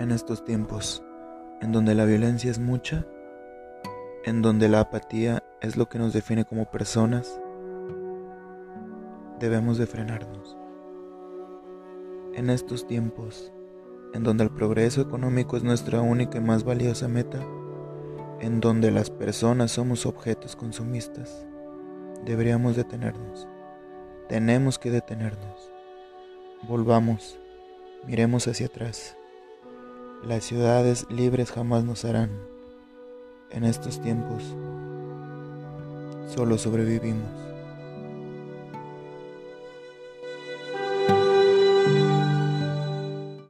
en estos tiempos, en donde la violencia es mucha, en donde la apatía es lo que nos define como personas, debemos de frenarnos. En estos tiempos, en donde el progreso económico es nuestra única y más valiosa meta, en donde las personas somos objetos consumistas, deberíamos detenernos. Tenemos que detenernos. Volvamos, miremos hacia atrás. Las ciudades libres jamás nos harán. En estos tiempos, solo sobrevivimos.